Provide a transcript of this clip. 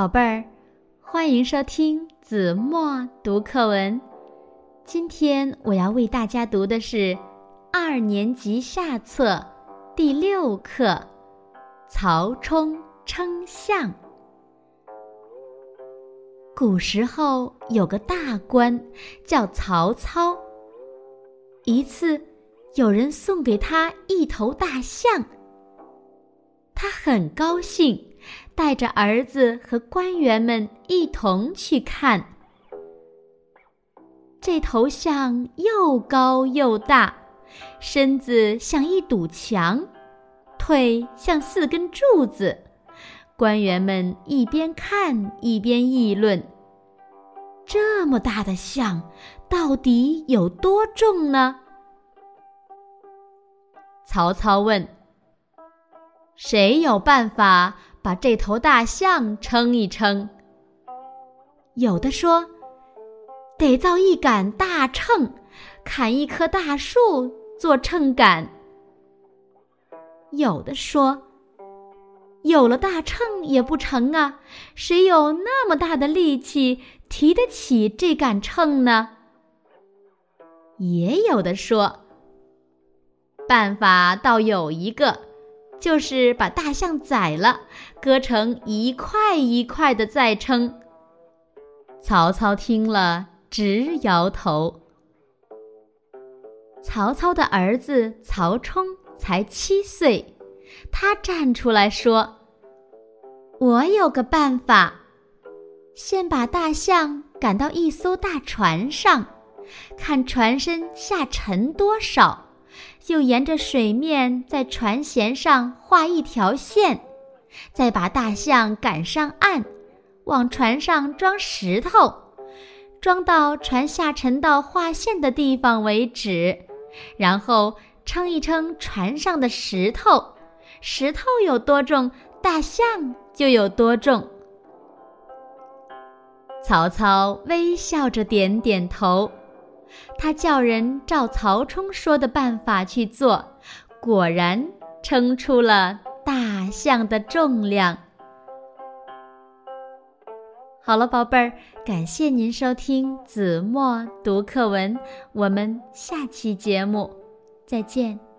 宝贝儿，欢迎收听子墨读课文。今天我要为大家读的是二年级下册第六课《曹冲称象》。古时候有个大官叫曹操，一次有人送给他一头大象，他很高兴。带着儿子和官员们一同去看。这头象又高又大，身子像一堵墙，腿像四根柱子。官员们一边看一边议论：这么大的象，到底有多重呢？曹操问：“谁有办法？”把这头大象称一称。有的说，得造一杆大秤，砍一棵大树做秤杆。有的说，有了大秤也不成啊，谁有那么大的力气提得起这杆秤呢？也有的说，办法倒有一个。就是把大象宰了，割成一块一块的再称。曹操听了直摇头。曹操的儿子曹冲才七岁，他站出来说：“我有个办法，先把大象赶到一艘大船上，看船身下沉多少。”就沿着水面在船舷上画一条线，再把大象赶上岸，往船上装石头，装到船下沉到画线的地方为止，然后称一称船上的石头，石头有多重，大象就有多重。曹操微笑着点点头。他叫人照曹冲说的办法去做，果然称出了大象的重量。好了，宝贝儿，感谢您收听子墨读课文，我们下期节目再见。